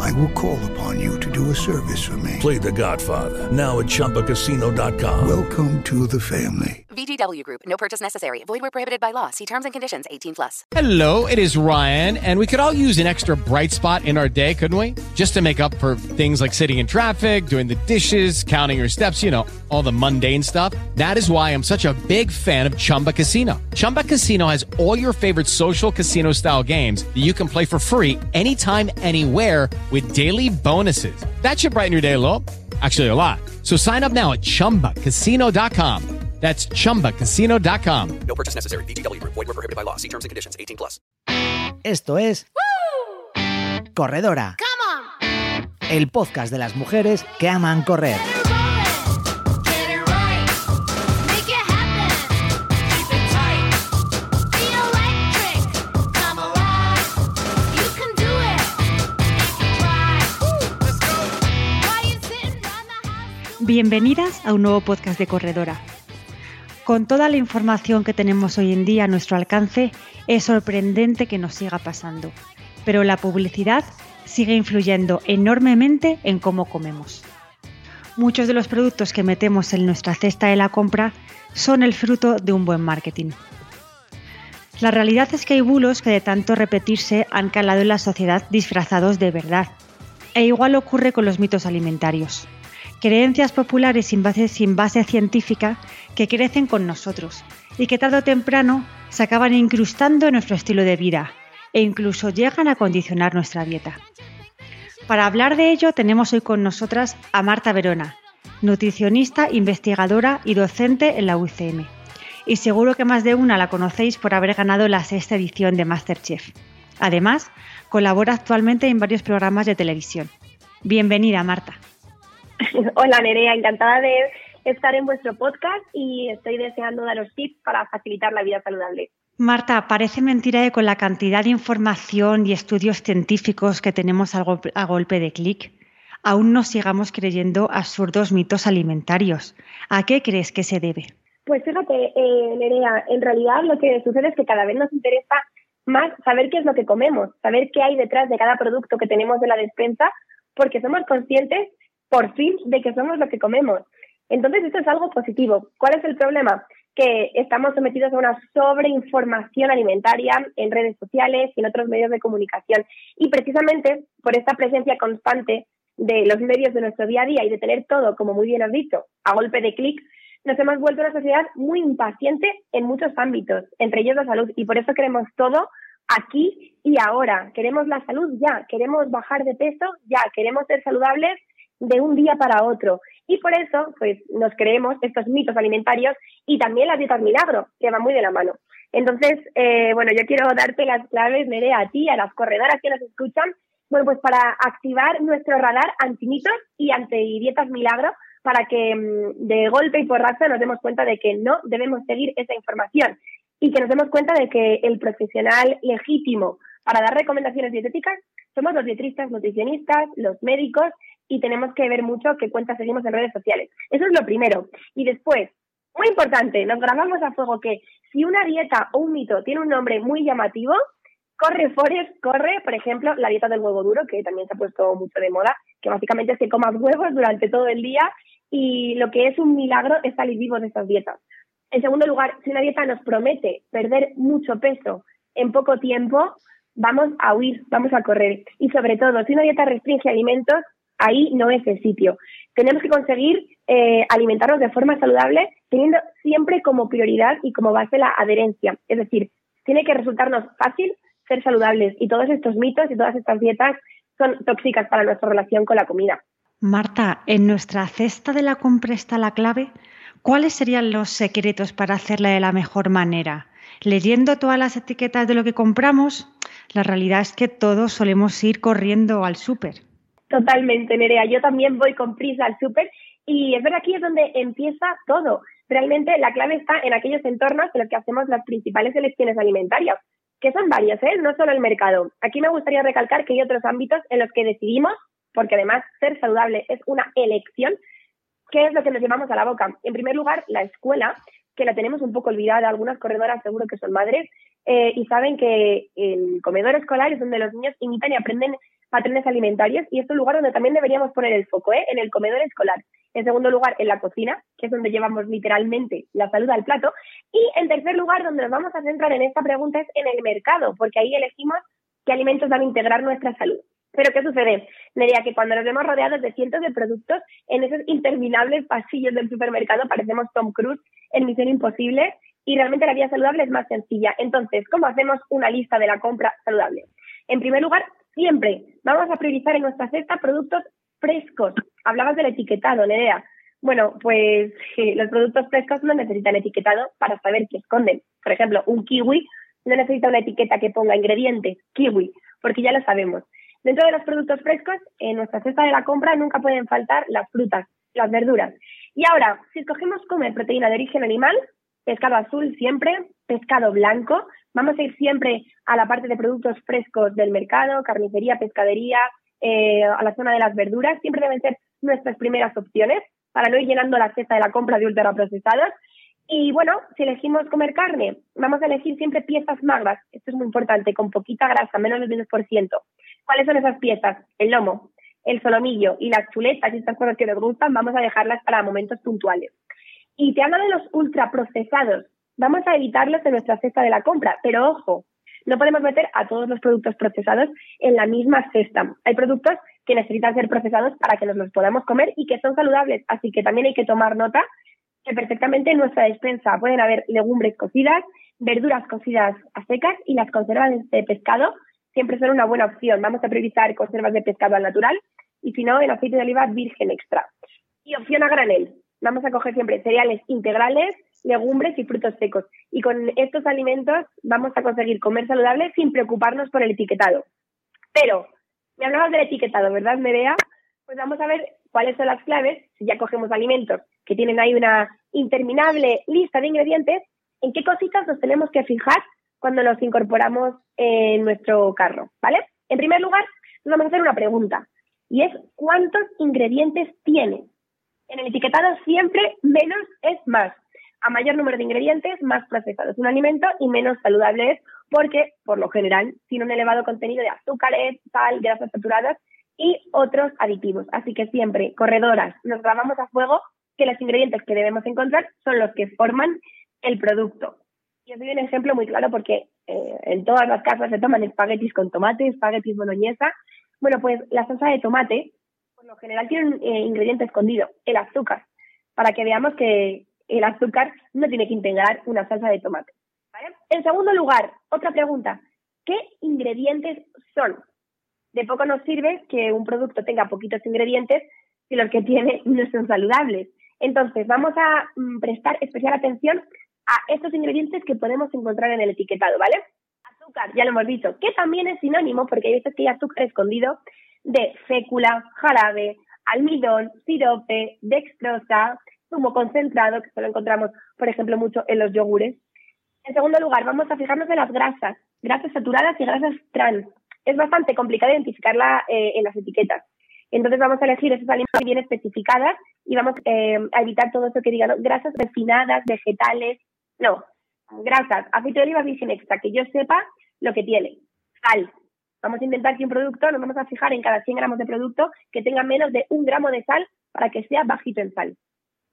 I will call upon you to do a service for me. Play The Godfather now at ChumbaCasino.com. Welcome to the family. VGW Group. No purchase necessary. Void where prohibited by law. See terms and conditions. 18 plus. Hello, it is Ryan, and we could all use an extra bright spot in our day, couldn't we? Just to make up for things like sitting in traffic, doing the dishes, counting your steps, you know, all the mundane stuff. That is why I'm such a big fan of Chumba Casino. Chumba Casino has all your favorite social casino style games that you can play for free anytime, anywhere with daily bonuses. That should brighten your day a little. Actually, a lot. So sign up now at chumbacasino.com. That's chumbacasino.com. No purchase necessary. VGW Group. Void were prohibited by law. See terms and conditions. 18 plus. Esto es Corredora. El podcast de las mujeres que aman correr. Bienvenidas a un nuevo podcast de Corredora. Con toda la información que tenemos hoy en día a nuestro alcance, es sorprendente que nos siga pasando, pero la publicidad sigue influyendo enormemente en cómo comemos. Muchos de los productos que metemos en nuestra cesta de la compra son el fruto de un buen marketing. La realidad es que hay bulos que de tanto repetirse han calado en la sociedad disfrazados de verdad. E igual ocurre con los mitos alimentarios creencias populares sin base, científica que crecen con nosotros y que tarde o temprano se acaban incrustando en nuestro estilo de vida e incluso llegan a condicionar nuestra dieta. Para hablar de ello tenemos hoy con nosotras a Marta Verona, nutricionista, investigadora y docente en la UCM. Y seguro que más de una la conocéis por haber ganado la sexta edición de Masterchef. Además, colabora actualmente en varios programas de televisión. Bienvenida, Marta. Hola Nerea, encantada de estar en vuestro podcast y estoy deseando daros tips para facilitar la vida saludable. Marta, parece mentira que con la cantidad de información y estudios científicos que tenemos a golpe, de clic, aún nos sigamos creyendo absurdos mitos alimentarios. ¿A qué crees que se debe? Pues fíjate, eh, Nerea, en realidad lo que sucede es que cada vez nos interesa más saber qué es lo que comemos, saber qué hay detrás de cada producto que tenemos de la despensa, porque somos conscientes por fin de que somos lo que comemos. Entonces, esto es algo positivo. ¿Cuál es el problema? Que estamos sometidos a una sobreinformación alimentaria en redes sociales y en otros medios de comunicación. Y precisamente por esta presencia constante de los medios de nuestro día a día y de tener todo, como muy bien has dicho, a golpe de clic, nos hemos vuelto una sociedad muy impaciente en muchos ámbitos, entre ellos la salud. Y por eso queremos todo aquí y ahora. Queremos la salud ya, queremos bajar de peso ya, queremos ser saludables de un día para otro. Y por eso, pues, nos creemos estos mitos alimentarios y también las dietas milagro, que van muy de la mano. Entonces, eh, bueno, yo quiero darte las claves, Nerea, a ti, a las corredoras que nos escuchan, bueno, pues para activar nuestro radar antimitos y anti dietas milagro, para que mm, de golpe y porrazo nos demos cuenta de que no debemos seguir esa información y que nos demos cuenta de que el profesional legítimo para dar recomendaciones dietéticas somos los dietristas, nutricionistas, los médicos y tenemos que ver mucho qué cuentas seguimos en redes sociales. Eso es lo primero. Y después, muy importante, nos grabamos a fuego que si una dieta o un mito tiene un nombre muy llamativo, corre Forest, corre, por ejemplo, la dieta del huevo duro, que también se ha puesto mucho de moda, que básicamente es que comas huevos durante todo el día y lo que es un milagro es salir vivo de estas dietas. En segundo lugar, si una dieta nos promete perder mucho peso en poco tiempo, vamos a huir, vamos a correr. Y sobre todo, si una dieta restringe alimentos, ahí no es el sitio. Tenemos que conseguir eh, alimentarnos de forma saludable, teniendo siempre como prioridad y como base la adherencia. Es decir, tiene que resultarnos fácil ser saludables y todos estos mitos y todas estas dietas son tóxicas para nuestra relación con la comida. Marta, en nuestra cesta de la compra está la clave. ¿Cuáles serían los secretos para hacerla de la mejor manera? Leyendo todas las etiquetas de lo que compramos, la realidad es que todos solemos ir corriendo al súper. Totalmente, Nerea. Yo también voy con prisa al súper y es verdad aquí es donde empieza todo. realmente la clave está en aquellos entornos en los que hacemos las principales elecciones alimentarias, que son varios, ¿eh? no solo el mercado. Aquí me gustaría recalcar que hay otros ámbitos en los que decidimos, porque además ser saludable es una elección, qué es lo que nos llevamos a la boca. En primer lugar, la escuela, que la tenemos un poco olvidada, algunas corredoras seguro que son madres, eh, y saben que el comedor escolar es donde los niños imitan y aprenden patrones alimentarios y es un lugar donde también deberíamos poner el foco, ¿eh? en el comedor escolar. En segundo lugar, en la cocina, que es donde llevamos literalmente la salud al plato. Y en tercer lugar, donde nos vamos a centrar en esta pregunta es en el mercado, porque ahí elegimos qué alimentos van a integrar nuestra salud. Pero ¿qué sucede? Nerea, que cuando nos vemos rodeados de cientos de productos en esos interminables pasillos del supermercado parecemos Tom Cruise en Misión Imposible y realmente la vida saludable es más sencilla. Entonces, ¿cómo hacemos una lista de la compra saludable? En primer lugar, siempre vamos a priorizar en nuestra cesta productos frescos. Hablabas del etiquetado, Nerea. Bueno, pues los productos frescos no necesitan etiquetado para saber qué esconden. Por ejemplo, un kiwi no necesita una etiqueta que ponga ingredientes, kiwi, porque ya lo sabemos. Dentro de los productos frescos, en nuestra cesta de la compra nunca pueden faltar las frutas, las verduras. Y ahora, si escogemos comer proteína de origen animal, pescado azul siempre, pescado blanco, vamos a ir siempre a la parte de productos frescos del mercado, carnicería, pescadería, eh, a la zona de las verduras, siempre deben ser nuestras primeras opciones para no ir llenando la cesta de la compra de ultraprocesados. Y bueno, si elegimos comer carne, vamos a elegir siempre piezas magras, esto es muy importante, con poquita grasa, menos del 10%. ¿Cuáles son esas piezas? El lomo, el solomillo y las chuletas y estas cosas que nos gustan, vamos a dejarlas para momentos puntuales. Y te hablo de los ultraprocesados, vamos a evitarlos en nuestra cesta de la compra, pero ojo, no podemos meter a todos los productos procesados en la misma cesta. Hay productos que necesitan ser procesados para que nos los podamos comer y que son saludables, así que también hay que tomar nota que perfectamente en nuestra despensa pueden haber legumbres cocidas, verduras cocidas a secas y las conservas de pescado siempre son una buena opción. Vamos a priorizar conservas de pescado al natural y si no, el aceite de oliva virgen extra. Y opción a granel. Vamos a coger siempre cereales integrales legumbres y frutos secos. Y con estos alimentos vamos a conseguir comer saludable sin preocuparnos por el etiquetado. Pero, me hablabas del etiquetado, ¿verdad, Medea? Pues vamos a ver cuáles son las claves, si ya cogemos alimentos que tienen ahí una interminable lista de ingredientes, en qué cositas nos tenemos que fijar cuando nos incorporamos en nuestro carro, ¿vale? En primer lugar, nos vamos a hacer una pregunta, y es ¿cuántos ingredientes tiene? En el etiquetado siempre menos es más a mayor número de ingredientes, más procesado es un alimento y menos saludable es porque, por lo general, tiene un elevado contenido de azúcares, sal, grasas saturadas y otros aditivos. Así que siempre, corredoras, nos grabamos a fuego que los ingredientes que debemos encontrar son los que forman el producto. Y os doy un ejemplo muy claro porque eh, en todas las casas se toman espaguetis con tomate, espaguetis boloñesa. Bueno, pues la salsa de tomate, por lo general, tiene un eh, ingrediente escondido, el azúcar, para que veamos que el azúcar no tiene que integrar una salsa de tomate. En segundo lugar, otra pregunta. ¿Qué ingredientes son? De poco nos sirve que un producto tenga poquitos ingredientes si los que tiene no son saludables. Entonces, vamos a mm, prestar especial atención a estos ingredientes que podemos encontrar en el etiquetado, ¿vale? Azúcar, ya lo hemos dicho, que también es sinónimo, porque hay veces que hay azúcar escondido, de fécula, jarabe, almidón, sirope, dextrosa, zumo concentrado, que solo encontramos, por ejemplo, mucho en los yogures. En segundo lugar, vamos a fijarnos en las grasas, grasas saturadas y grasas trans. Es bastante complicado identificarla eh, en las etiquetas. Entonces vamos a elegir esas alimentos bien especificadas y vamos eh, a evitar todo eso que digan grasas refinadas, vegetales, no, grasas, aceite de oliva virgen extra, que yo sepa lo que tiene, sal. Vamos a intentar que un producto, nos vamos a fijar en cada 100 gramos de producto que tenga menos de un gramo de sal para que sea bajito en sal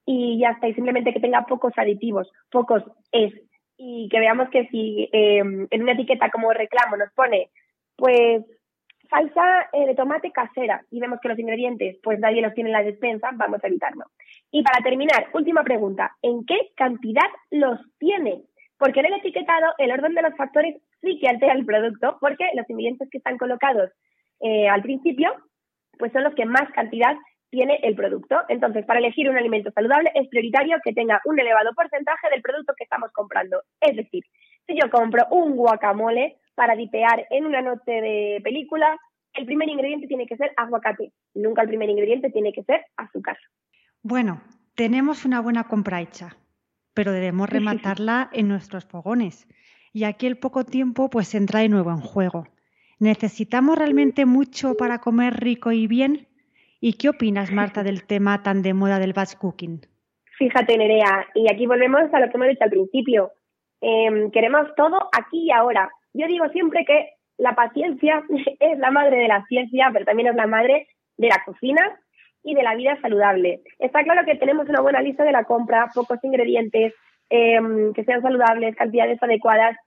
y ya está, y simplemente que tenga pocos aditivos, pocos es, y que veamos que si em, en una etiqueta como reclamo nos pone, pues, salsa eh, de tomate casera, y vemos que los ingredientes, pues nadie los tiene en la despensa, vamos a evitarlo. Y para terminar, última pregunta, ¿en qué cantidad los tiene? Porque en el etiquetado el orden de los factores sí que altera el producto, porque los ingredientes que están colocados eh, al principio, pues son los que más cantidad tiene el producto. Entonces, para elegir un alimento saludable es prioritario que tenga un elevado porcentaje del producto que estamos comprando. Es decir, si yo compro un guacamole para dipear en una noche de película, el primer ingrediente tiene que ser aguacate. Nunca el primer ingrediente tiene que ser azúcar. Bueno, tenemos una buena compra hecha. Pero debemos rematarla en nuestros fogones. Y aquí el poco tiempo pues entra de nuevo en juego. ¿Necesitamos realmente mucho para comer rico y bien? ¿Y qué opinas, Marta, del tema tan de moda del batch cooking? Fíjate, Nerea, y aquí volvemos a lo que hemos dicho al principio. Em, queremos todo aquí y ahora. Yo digo siempre que la paciencia es la madre de la ciencia, pero también es la madre de la cocina y de la vida saludable. Está claro que tenemos una buena lista de la compra, pocos ingredientes, em, que sean saludables, cantidades adecuadas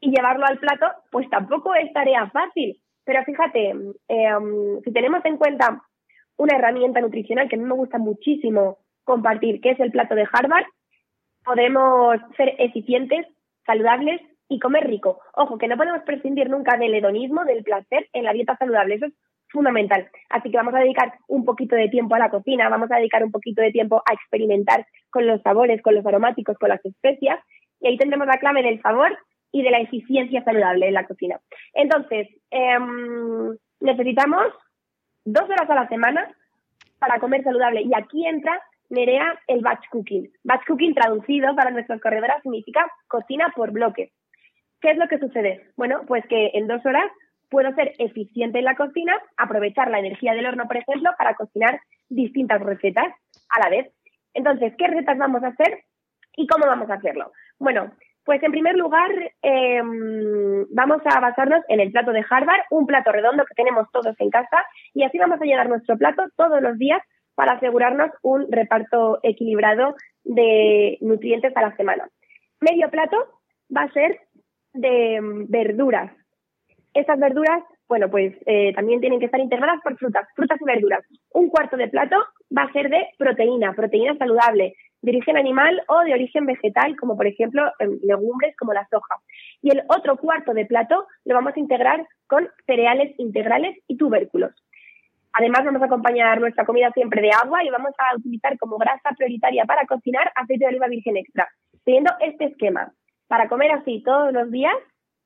y llevarlo al plato, pues tampoco es tarea fácil. Pero fíjate, em, si tenemos en cuenta una herramienta nutricional que a mí me gusta muchísimo compartir, que es el plato de Harvard, podemos ser eficientes, saludables y comer rico. Ojo, que no podemos prescindir nunca del hedonismo, del placer en la dieta saludable. Eso es fundamental. Así que vamos a dedicar un poquito de tiempo a la cocina, vamos a dedicar un poquito de tiempo a experimentar con los sabores, con los aromáticos, con las especias, y ahí tendremos la clave del sabor y de la eficiencia saludable en la cocina. Entonces, em, necesitamos dos horas a la semana para comer saludable, y aquí entra Nerea el batch cooking. Batch cooking traducido para nuestras corredoras significa cocina por bloques. ¿Qué es lo que sucede? Bueno, pues que en dos horas puedo ser eficiente en la cocina, aprovechar la energía del horno, por ejemplo, para cocinar distintas recetas a la vez. Entonces, ¿qué recetas vamos a hacer y cómo vamos a hacerlo? Bueno, pues en primer lugar em, vamos a basarnos en el plato de Harvard, un plato redondo que tenemos todos en casa y así vamos a llenar nuestro plato todos los días para asegurarnos un reparto equilibrado de nutrientes a la semana. Medio plato va a ser de em, verduras, estas verduras, bueno, pues eh, también tienen que estar integradas por frutas, frutas y verduras. Un cuarto de plato va a ser de proteína, proteína saludable, de origen animal o de origen vegetal, como por ejemplo legumbres como la soja. Y el otro cuarto de plato lo vamos a integrar con cereales integrales y tubérculos. Además, vamos a acompañar nuestra comida siempre de agua y vamos a utilizar como grasa prioritaria para cocinar aceite de oliva virgen extra, teniendo este esquema. Para comer así todos los días,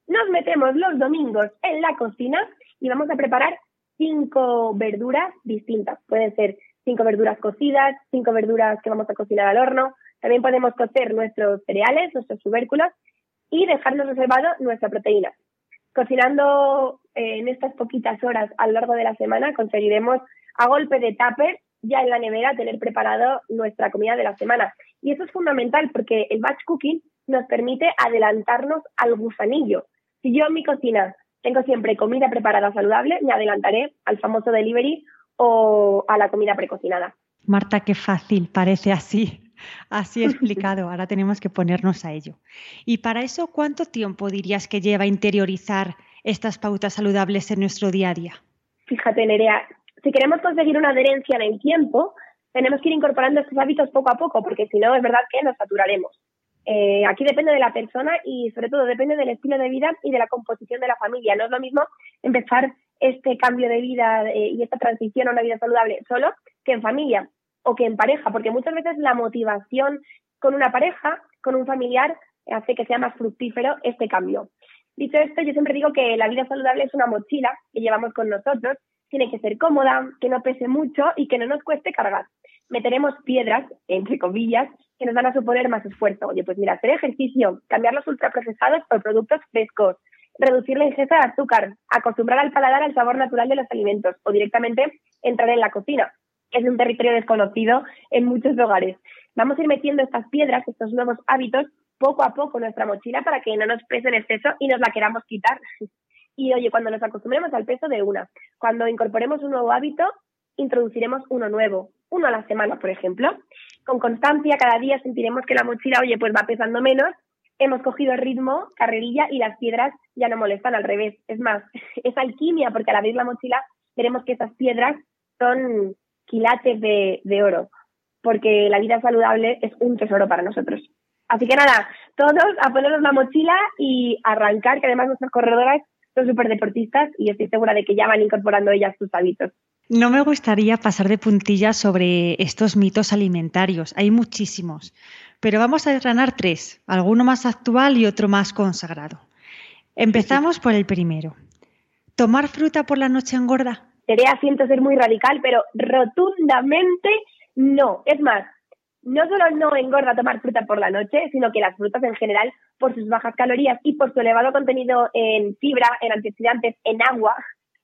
nos metemos los domingos en la cocina y vamos a preparar cinco verduras distintas. Pueden ser cinco verduras cocidas, cinco verduras que vamos a cocinar al horno. También podemos cocer nuestros cereales, nuestros tubérculos y dejarnos reservado nuestra proteína. Cocinando eh, en estas poquitas horas a lo largo de la semana conseguiremos a golpe de tupper ya en la nevera tener preparado nuestra comida de la semana. Y eso es fundamental porque el batch cooking nos permite adelantarnos al gusanillo. Si yo en mi cocina tengo siempre comida preparada saludable, me adelantaré al famoso delivery o a la comida precocinada. Marta, qué fácil, parece así. Así explicado, ahora tenemos que ponernos a ello. Y para eso, ¿cuánto tiempo dirías que lleva interiorizar estas pautas saludables en nuestro día a día? Fíjate, Nerea, si queremos conseguir una adherencia en el tiempo, tenemos que ir incorporando estos hábitos poco a poco, porque si no, es verdad que nos saturaremos. Eh, aquí depende de la persona y sobre todo depende del estilo de vida y de la composición de la familia. No es lo mismo empezar este cambio de vida eh, y esta transición a una vida saludable solo que en familia o que en pareja, porque muchas veces la motivación con una pareja, con un familiar, hace que sea más fructífero este cambio. Dicho esto, yo siempre digo que la vida saludable es una mochila que llevamos con nosotros, tiene que ser cómoda, que no pese mucho y que no nos cueste cargar. Meteremos piedras, entre comillas, que nos van a suponer más esfuerzo. Oye, pues mira, hacer ejercicio, cambiar los ultraprocesados por productos frescos, reducir la ingesta de azúcar, acostumbrar al paladar al sabor natural de los alimentos o directamente entrar en la cocina. Es un territorio desconocido en muchos hogares. Vamos a ir metiendo estas piedras, estos nuevos hábitos, poco a poco en nuestra mochila para que no nos pese en exceso y nos la queramos quitar. Y oye, cuando nos acostumbremos al peso de una, cuando incorporemos un nuevo hábito, introduciremos uno nuevo, uno a la semana, por ejemplo. Con constancia, cada día sentiremos que la mochila, oye, pues va pesando menos, hemos cogido ritmo, carrerilla y las piedras ya no molestan al revés. Es más, es alquimia, porque al abrir la mochila veremos que esas piedras son quilates de, de oro, porque la vida saludable es un tesoro para nosotros. Así que nada, todos a ponernos la mochila y arrancar, que además nuestras corredoras son súper deportistas y estoy segura de que ya van incorporando ellas sus hábitos. No me gustaría pasar de puntillas sobre estos mitos alimentarios. Hay muchísimos, pero vamos a desgranar tres, alguno más actual y otro más consagrado. Empezamos por el primero. ¿Tomar fruta por la noche engorda? Sería, siento ser muy radical, pero rotundamente no. Es más, no solo no engorda tomar fruta por la noche, sino que las frutas en general, por sus bajas calorías y por su elevado contenido en fibra, en antioxidantes, en agua,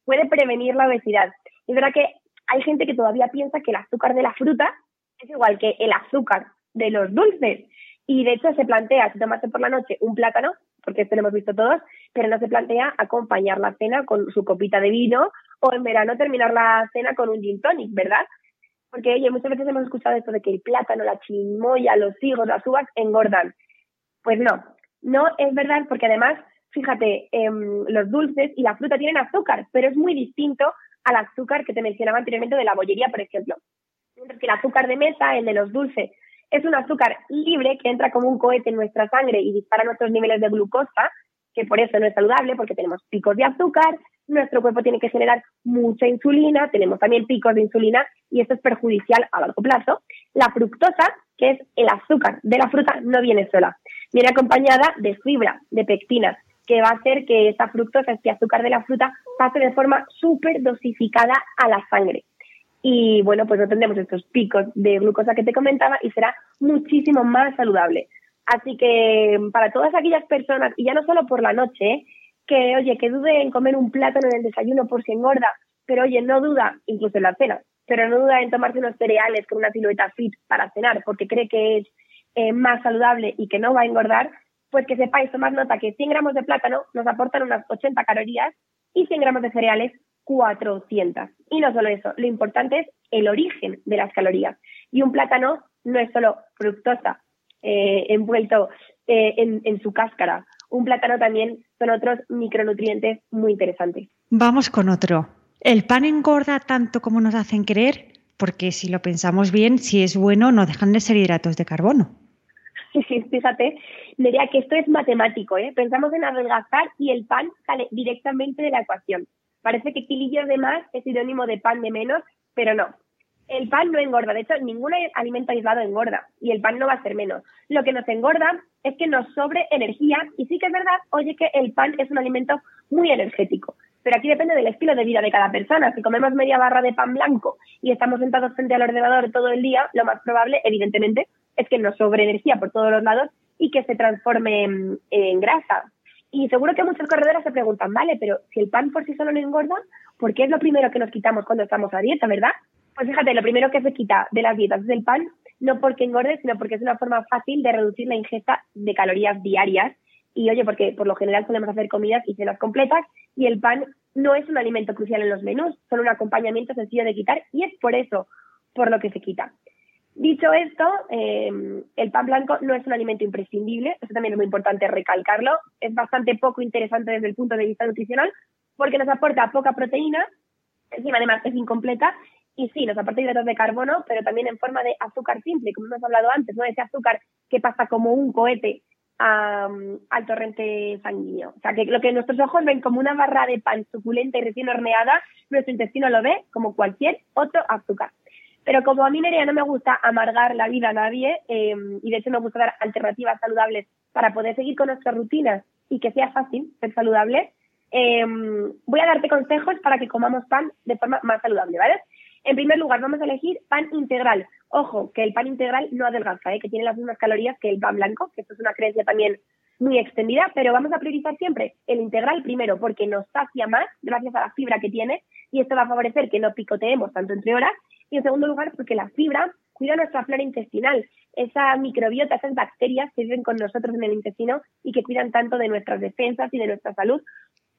puede prevenir la obesidad. Es verdad que hay gente que todavía piensa que el azúcar de la fruta es igual que el azúcar de los dulces. Y de hecho se plantea, si tomaste por la noche un plátano, porque esto lo hemos visto todos, pero no se plantea acompañar la cena con su copita de vino o en verano terminar la cena con un gin tonic, ¿verdad? Porque, oye, muchas veces hemos escuchado esto de que el plátano, la chimoya, los higos, las uvas engordan. Pues no, no es verdad porque además, fíjate, em, los dulces y la fruta tienen azúcar, pero es muy distinto al azúcar que te mencionaba anteriormente de la bollería, por ejemplo. Mientras que el azúcar de mesa, el de los dulces, es un azúcar libre que entra como un cohete en nuestra sangre y dispara nuestros niveles de glucosa, que por eso no es saludable, porque tenemos picos de azúcar, nuestro cuerpo tiene que generar mucha insulina, tenemos también picos de insulina y esto es perjudicial a largo plazo. La fructosa, que es el azúcar de la fruta, no viene sola, viene acompañada de fibra, de pectina, que va a hacer que esta fructosa, este azúcar de la fruta, pase de forma súper dosificada a la sangre. Y bueno, pues no tendremos estos picos de glucosa que te comentaba y será muchísimo más saludable. Así que para todas aquellas personas, y ya no solo por la noche, que oye, que dude en comer un plátano en el desayuno por si engorda, pero oye, no duda, incluso en la cena, pero no duda en tomarse unos cereales con una silueta fit para cenar porque cree que es eh, más saludable y que no va a engordar, pues que sepáis tomar nota que 100 gramos de plátano nos aportan unas 80 calorías y 100 gramos de cereales 400. Y no solo eso, lo importante es el origen de las calorías. Y un plátano no es solo fructosa eh, envuelto eh, en, en su cáscara. Un plátano también son otros micronutrientes muy interesantes. Vamos con otro. ¿El pan engorda tanto como nos hacen creer? Porque si lo pensamos bien, si es bueno, no dejan de ser hidratos de carbono. Fíjate, diría que esto es matemático, ¿eh? Pensamos en adelgazar y el pan sale directamente de la ecuación. Parece que kilillos de más es sinónimo de pan de menos, pero no. El pan no engorda, de hecho, ningún alimento aislado engorda y el pan no va a ser menos. Lo que nos engorda es que nos sobre energía y sí que es verdad, oye, que el pan es un alimento muy energético. Pero aquí depende del estilo de vida de cada persona. Si comemos media barra de pan blanco y estamos sentados frente al ordenador todo el día, lo más probable, evidentemente, es que nos sobre energía por todos los lados y que se transforme en grasa. Y seguro que muchas corredoras se preguntan, vale, pero si el pan por sí solo no engorda, ¿por qué es lo primero que nos quitamos cuando estamos a dieta, verdad? Pues fíjate, lo primero que se quita de las dietas es el pan, no porque engorde, sino porque es una forma fácil de reducir la ingesta de calorías diarias. Y oye, porque por lo general solemos hacer comidas y cenas completas y el pan no es un alimento crucial en los menús, solo un acompañamiento sencillo de quitar y es por eso por lo que se quita. Dicho esto, em, el pan blanco no es un alimento imprescindible, eso también es muy importante recalcarlo, es bastante poco interesante desde el punto de vista nutricional porque nos aporta poca proteína, encima además es incompleta y sí, nos aporta hidratos de carbono, pero también en forma de azúcar simple, como hemos hablado antes, ¿no? Ese azúcar que pasa como un cohete al torrente sanguíneo. O sea, que lo que nuestros ojos ven como una barra de pan suculenta y recién horneada, nuestro intestino lo ve como cualquier otro azúcar. Pero como a mí, Nerea, no me gusta amargar la vida a nadie em, y de hecho me gusta dar alternativas saludables para poder seguir con nuestras rutinas y que sea fácil ser saludable, em, voy a darte consejos para que comamos pan de forma más saludable, ¿vale? En primer lugar, vamos a elegir pan integral. Ojo, que el pan integral no adelgaza, ¿eh? que tiene las mismas calorías que el pan blanco, que esto es una creencia también muy extendida, pero vamos a priorizar siempre el integral primero porque nos sacia más gracias a la fibra que tiene y esto va a favorecer que no picoteemos tanto entre horas y en segundo lugar, porque la fibra cuida nuestra flora intestinal, esa microbiota, esas bacterias que viven con nosotros en el intestino y que cuidan tanto de nuestras defensas y de nuestra salud.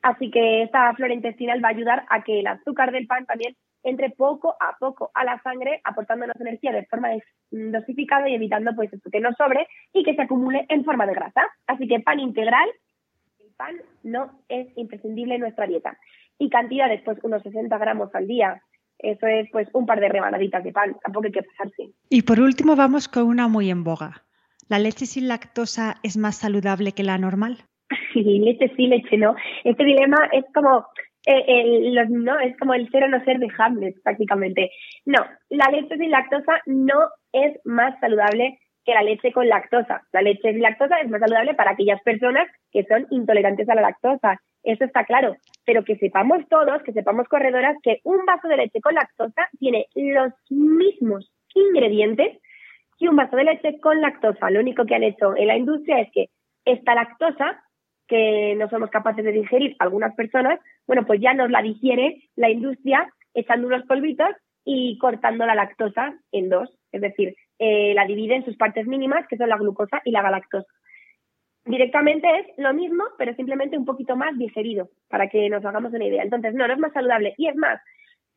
Así que esta flora intestinal va a ayudar a que el azúcar del pan también entre poco a poco a la sangre, aportándonos energía de forma dosificada y evitando pues que no sobre y que se acumule en forma de grasa. Así que pan integral, el pan no es imprescindible en nuestra dieta. Y cantidades, pues unos 60 gramos al día eso es pues un par de rebanaditas de pan, tampoco hay que pasarse. Y por último vamos con una muy en boga. ¿La leche sin lactosa es más saludable que la normal? Sí, leche sí, leche no. Este dilema es como eh, el, no, es como el ser o no ser de Hamlet, prácticamente. No, la leche sin lactosa no es más saludable que la leche con lactosa. La leche sin lactosa es más saludable para aquellas personas que son intolerantes a la lactosa. Eso está claro. Pero que sepamos todos, que sepamos corredoras, que un vaso de leche con lactosa tiene los mismos ingredientes y un vaso de leche con lactosa. Lo único que han hecho en la industria es que esta lactosa, que no somos capaces de digerir algunas personas, bueno, pues ya nos la digiere la industria echando unos polvitos y cortando la lactosa en dos. Es decir, eh, la divide en sus partes mínimas, que son la glucosa y la galactosa. Directamente es lo mismo, pero simplemente un poquito más digerido, para que nos hagamos una idea. Entonces, no, no es más saludable. Y es más,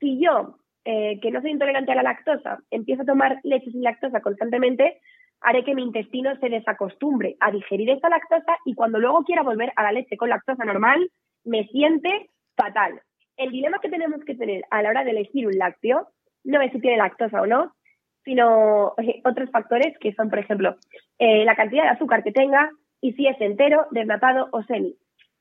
si yo, eh, que no soy intolerante a la lactosa, empiezo a tomar leche sin lactosa constantemente, haré que mi intestino se desacostumbre a digerir esa lactosa y cuando luego quiera volver a la leche con lactosa normal, me siente fatal. El dilema que tenemos que tener a la hora de elegir un lácteo no es si tiene lactosa o no, sino eh, otros factores que son, por ejemplo, eh, la cantidad de azúcar que tenga y si es entero, desnatado o semi.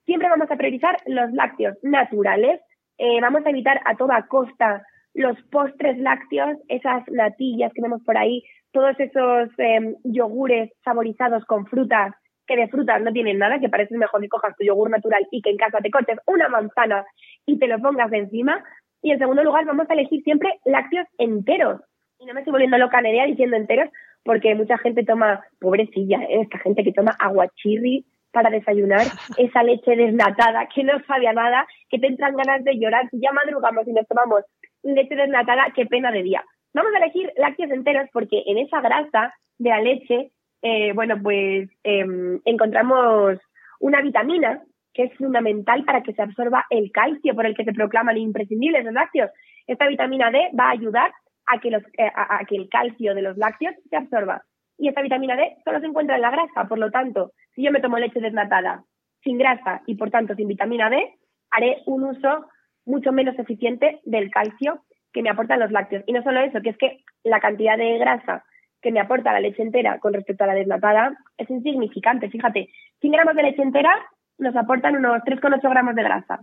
Siempre vamos a priorizar los lácteos naturales, eh, vamos a evitar a toda costa los postres lácteos, esas natillas que vemos por ahí, todos esos em, yogures saborizados con frutas, que de frutas no tienen nada, que parece mejor que cojas tu yogur natural y que en casa te cortes una manzana y te lo pongas encima. Y en segundo lugar, vamos a elegir siempre lácteos enteros. Y no me estoy volviendo loca Nerea diciendo enteros, porque mucha gente toma, pobrecilla, ¿eh? esta gente que toma aguachirri para desayunar, esa leche desnatada que no sabe a nada, que te entran ganas de llorar. Si ya madrugamos y nos tomamos leche desnatada, qué pena de día. Vamos a elegir lácteos enteros porque en esa grasa de la leche, eh, bueno, pues em, encontramos una vitamina que es fundamental para que se absorba el calcio por el que se proclaman imprescindibles los lácteos. Esta vitamina D va a ayudar a que, los, eh, a, que el calcio de los lácteos se absorba. Y esta vitamina D solo se encuentra en la grasa, por lo tanto, si yo me tomo leche desnatada sin grasa y por tanto sin vitamina D, haré un uso mucho menos eficiente del calcio que me aportan los lácteos. Y no solo eso, que es que la cantidad de grasa que me aporta la leche entera con respecto a la desnatada es insignificante. Fíjate, 100 gramos de leche entera nos aportan unos 3,8 gramos de grasa.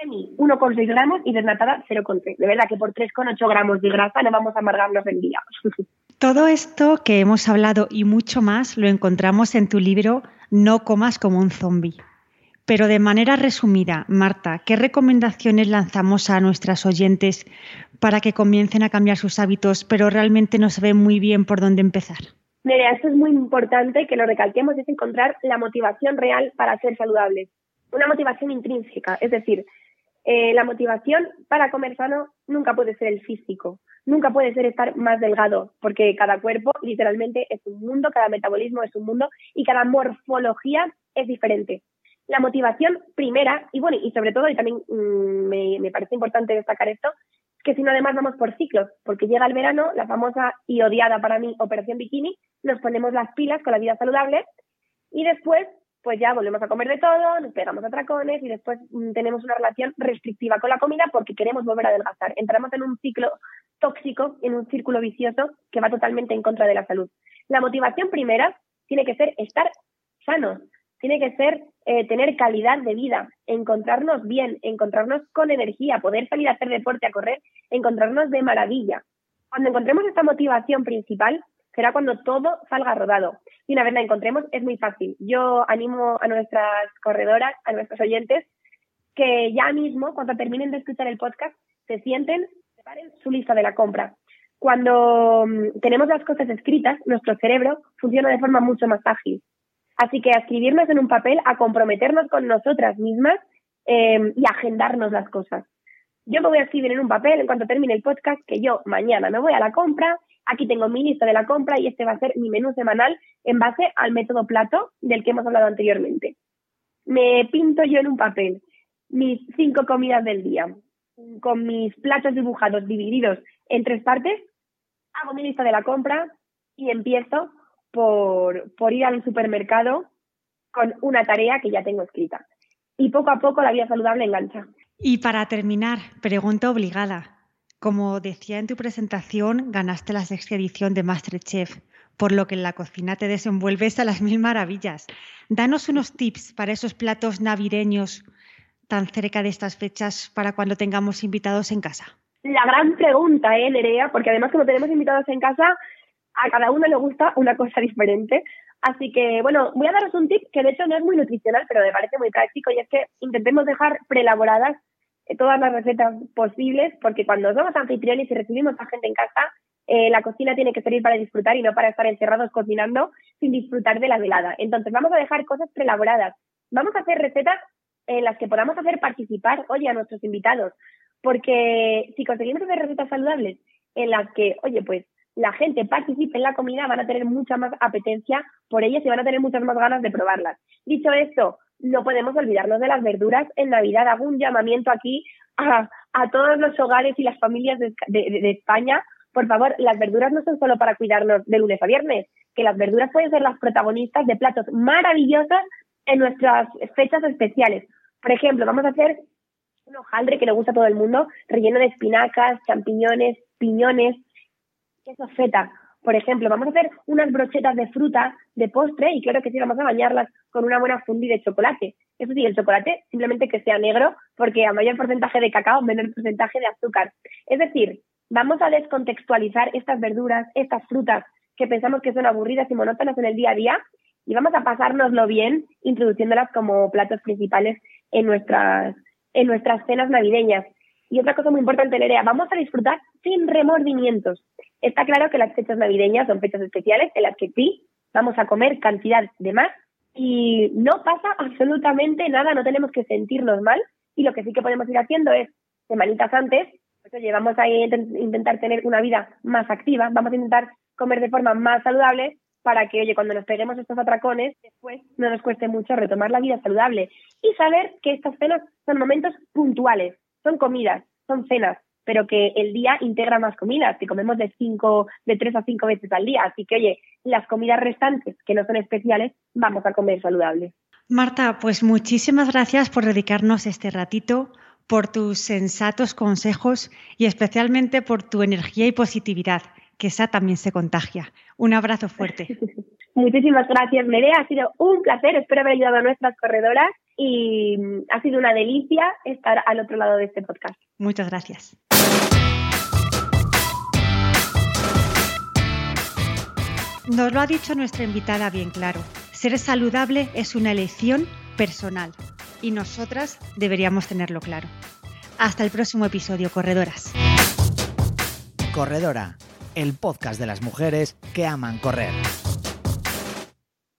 Semi, 1,6 gramos y desnatada 0,3. De verdad que por 3,8 gramos de grasa no vamos a amargarnos el día. Todo esto que hemos hablado y mucho más lo encontramos en tu libro No comas como un zombie. Pero de manera resumida, Marta, ¿qué recomendaciones lanzamos a nuestras oyentes para que comiencen a cambiar sus hábitos, pero realmente no saben muy bien por dónde empezar? Mira, esto es muy importante que lo recalquemos, es encontrar la motivación real para ser saludables. Una motivación intrínseca, es decir, eh, la motivación para comer sano nunca puede ser el físico, nunca puede ser estar más delgado, porque cada cuerpo literalmente es un mundo, cada metabolismo es un mundo y cada morfología es diferente. La motivación primera, y bueno, y sobre todo, y también mm, me, parece importante destacar esto, que si no además vamos por ciclos, porque llega el verano, la famosa y odiada para mí operación bikini, nos ponemos las pilas con la vida saludable y después pues ya volvemos a comer de todo, nos pegamos a tracones y después mm, tenemos una relación restrictiva con la comida porque queremos volver a adelgazar. Entramos en un ciclo tóxico, en un círculo vicioso que va totalmente en contra de la salud. La motivación primera tiene que ser estar sanos, tiene que ser eh, tener calidad de vida, encontrarnos bien, encontrarnos con energía, poder salir a hacer deporte, a correr, encontrarnos de maravilla. Cuando encontremos esta motivación principal, será cuando todo salga rodado. Y una vez la encontremos, es muy fácil. Yo animo a nuestras corredoras, a nuestros oyentes, que ya mismo, cuando terminen de escuchar el podcast, se sienten, preparen su lista de la compra. Cuando mm, tenemos las cosas escritas, nuestro cerebro funciona de forma mucho más ágil. Así que a escribirnos en un papel, a comprometernos con nosotras mismas em, y agendarnos las cosas. Yo me voy a escribir en un papel en cuanto termine el podcast que yo mañana me voy a la compra, aquí tengo mi lista de la compra y este va a ser mi menú semanal en base al método plato del que hemos hablado anteriormente. Me pinto yo en un papel mis cinco comidas del día con mis platos dibujados divididos en tres partes, hago mi lista de la compra y empiezo por, por ir al supermercado con una tarea que ya tengo escrita. Y poco a poco la vida saludable engancha. Y para terminar, pregunta obligada. Como decía en tu presentación, ganaste la sexta edición de Masterchef, por lo que en la cocina te desenvuelves a las mil maravillas. Danos unos tips para esos platos navideños tan cerca de estas fechas para cuando tengamos invitados en casa. La gran pregunta, ¿eh, Nerea? Porque además como tenemos invitados en casa, a cada uno le gusta una cosa diferente. Así que, bueno, voy a daros un tip que de hecho no es muy nutricional, pero me parece muy práctico y es que intentemos dejar preelaboradas todas las recetas posibles, porque cuando somos anfitriones y recibimos a gente en casa, eh, la cocina tiene que servir para disfrutar y no para estar encerrados cocinando sin disfrutar de la velada. Entonces vamos a dejar cosas preelaboradas. Vamos a hacer recetas en las que podamos hacer participar, oye, a nuestros invitados. Porque si conseguimos hacer recetas saludables en las que, oye, pues la gente participe en la comida, van a tener mucha más apetencia por ellas y van a tener muchas más ganas de probarlas. Dicho esto, no podemos olvidarnos de las verduras en Navidad. Hago un llamamiento aquí a, todos los hogares y las familias de, de España por favor, las verduras no son solo para cuidarnos de lunes a viernes, que las verduras pueden ser las protagonistas de platos maravillosos en nuestras fechas especiales. Por ejemplo, vamos a hacer un hojaldre que le gusta a todo el mundo, relleno de espinacas, champiñones, piñones, queso feta. Por ejemplo, vamos a hacer unas brochetas de fruta de postre y claro que sí, vamos a bañarlas con una buena fundi de chocolate. Eso sí, el chocolate simplemente que sea negro porque a mayor porcentaje de cacao, menor porcentaje de azúcar. Es decir, Vamos a descontextualizar estas verduras, estas frutas que pensamos que son aburridas y monótonas en el día a día y vamos a pasárnoslo bien introduciéndolas como platos principales en nuestras, en nuestras cenas navideñas. Y otra cosa muy importante, Nerea, vamos a disfrutar sin remordimientos. Está claro que las fechas navideñas son fechas especiales en las que sí vamos a comer cantidad de más y no pasa absolutamente nada, no tenemos que sentirnos mal y lo que sí que podemos ir haciendo es semanitas antes oye, vamos a intentar tener una vida más activa, vamos a intentar comer de forma más saludable para que, oye, cuando nos peguemos estos atracones, después no nos cueste mucho retomar la vida saludable. Y saber que estas cenas son momentos puntuales, son comidas, son cenas, pero que el día integra más comidas, que comemos de cinco, de tres a cinco veces al día. Así que, oye, las comidas restantes, que no son especiales, vamos a comer saludable. Marta, pues muchísimas gracias por dedicarnos este ratito por tus sensatos consejos y especialmente por tu energía y positividad, que esa también se contagia. Un abrazo fuerte. Muchísimas gracias, Nerea. Ha sido un placer. Espero haber ayudado a nuestras corredoras y ha sido una delicia estar al otro lado de este podcast. Muchas gracias. Nos lo ha dicho nuestra invitada bien claro. Ser saludable es una elección personal y nosotras deberíamos tenerlo claro. Hasta el próximo episodio, corredoras. Corredora, el podcast de las mujeres que aman correr.